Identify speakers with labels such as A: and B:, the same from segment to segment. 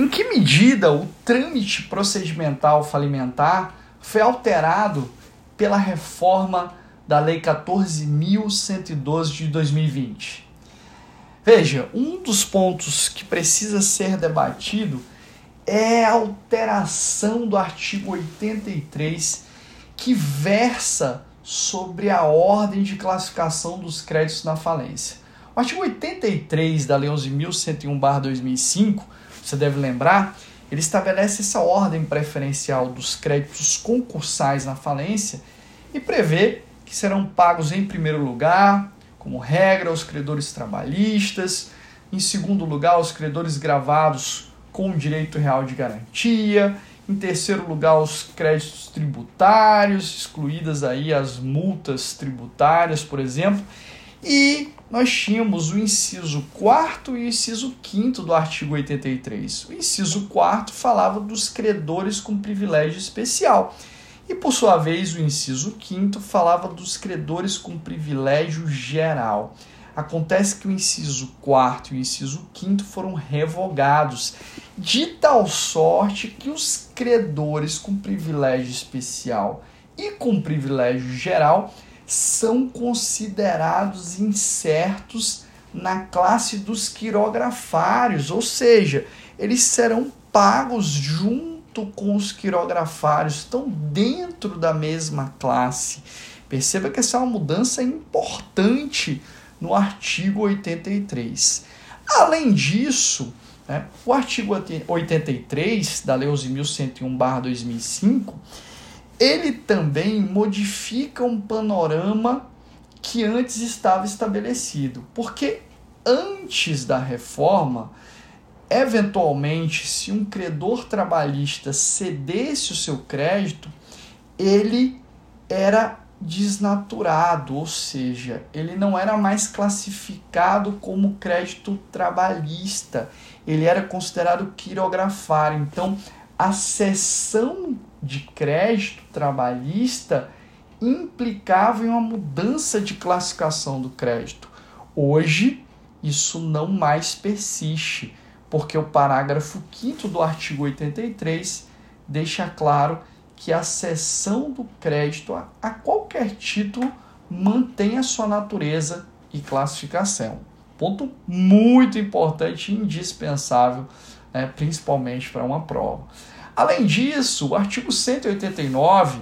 A: Em que medida o trâmite procedimental falimentar foi alterado pela reforma da Lei 14.112 de 2020? Veja, um dos pontos que precisa ser debatido é a alteração do artigo 83 que versa sobre a ordem de classificação dos créditos na falência. O artigo 83 da Lei 11.101/2005, você deve lembrar, ele estabelece essa ordem preferencial dos créditos concursais na falência e prevê que serão pagos em primeiro lugar como regra, os credores trabalhistas, em segundo lugar, os credores gravados com direito real de garantia, em terceiro lugar, os créditos tributários, excluídas aí as multas tributárias, por exemplo, e nós tínhamos o inciso 4 e o inciso 5 do artigo 83. O inciso 4 falava dos credores com privilégio especial. E por sua vez, o inciso 5 falava dos credores com privilégio geral. Acontece que o inciso 4 e o inciso 5 foram revogados, de tal sorte que os credores com privilégio especial e com privilégio geral são considerados incertos na classe dos quirografários, ou seja, eles serão pagos junto com os quirografários, estão dentro da mesma classe. Perceba que essa é uma mudança importante no artigo 83. Além disso, né, o artigo 83 da Lei 11.101-2005, ele também modifica um panorama que antes estava estabelecido. Porque antes da reforma, Eventualmente, se um credor trabalhista cedesse o seu crédito, ele era desnaturado, ou seja, ele não era mais classificado como crédito trabalhista, ele era considerado quirografário. Então, a cessão de crédito trabalhista implicava em uma mudança de classificação do crédito. Hoje, isso não mais persiste porque o parágrafo 5 do artigo 83 deixa claro que a cessão do crédito a, a qualquer título mantém a sua natureza e classificação. Ponto muito importante e indispensável, né, principalmente para uma prova. Além disso, o artigo 189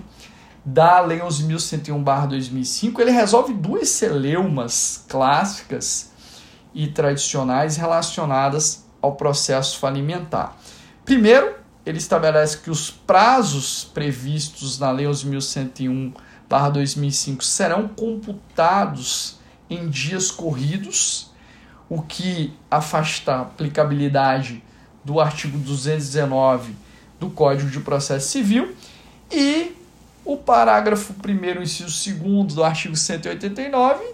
A: da Lei 11.101-2005, ele resolve duas celeumas clássicas e tradicionais relacionadas ao processo falimentar. Primeiro, ele estabelece que os prazos previstos na Lei 11.101/2005 serão computados em dias corridos, o que afasta a aplicabilidade do artigo 219 do Código de Processo Civil e o parágrafo 1 inciso 2 do artigo 189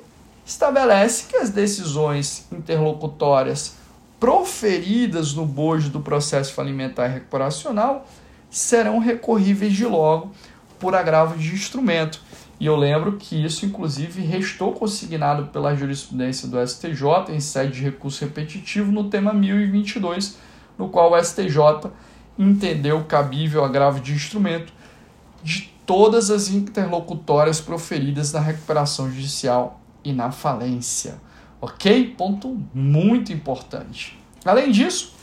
A: estabelece que as decisões interlocutórias proferidas no bojo do processo falimentar recuperacional serão recorríveis de logo por agravo de instrumento. E eu lembro que isso, inclusive, restou consignado pela jurisprudência do STJ em sede de recurso repetitivo no tema 1022, no qual o STJ entendeu cabível agravo de instrumento de todas as interlocutórias proferidas na recuperação judicial e na falência. Ok? Ponto muito importante. Além disso,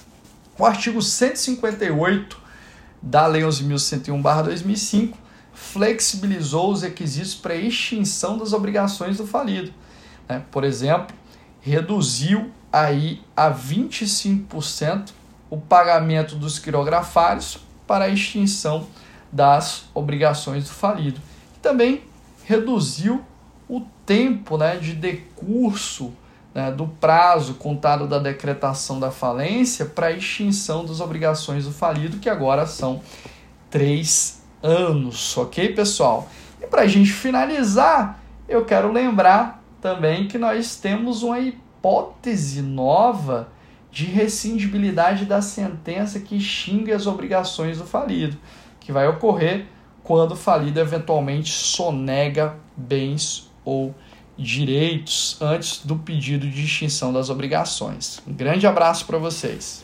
A: o artigo 158 da Lei 11.101-2005 flexibilizou os requisitos para extinção das obrigações do falido. Né? Por exemplo, reduziu aí a 25% o pagamento dos quirografários para a extinção das obrigações do falido. E também reduziu o tempo né, de decurso né, do prazo contado da decretação da falência para a extinção das obrigações do falido, que agora são três anos, ok, pessoal? E para a gente finalizar, eu quero lembrar também que nós temos uma hipótese nova de rescindibilidade da sentença que extingue as obrigações do falido, que vai ocorrer quando o falido eventualmente sonega bens ou direitos antes do pedido de extinção das obrigações. Um grande abraço para vocês.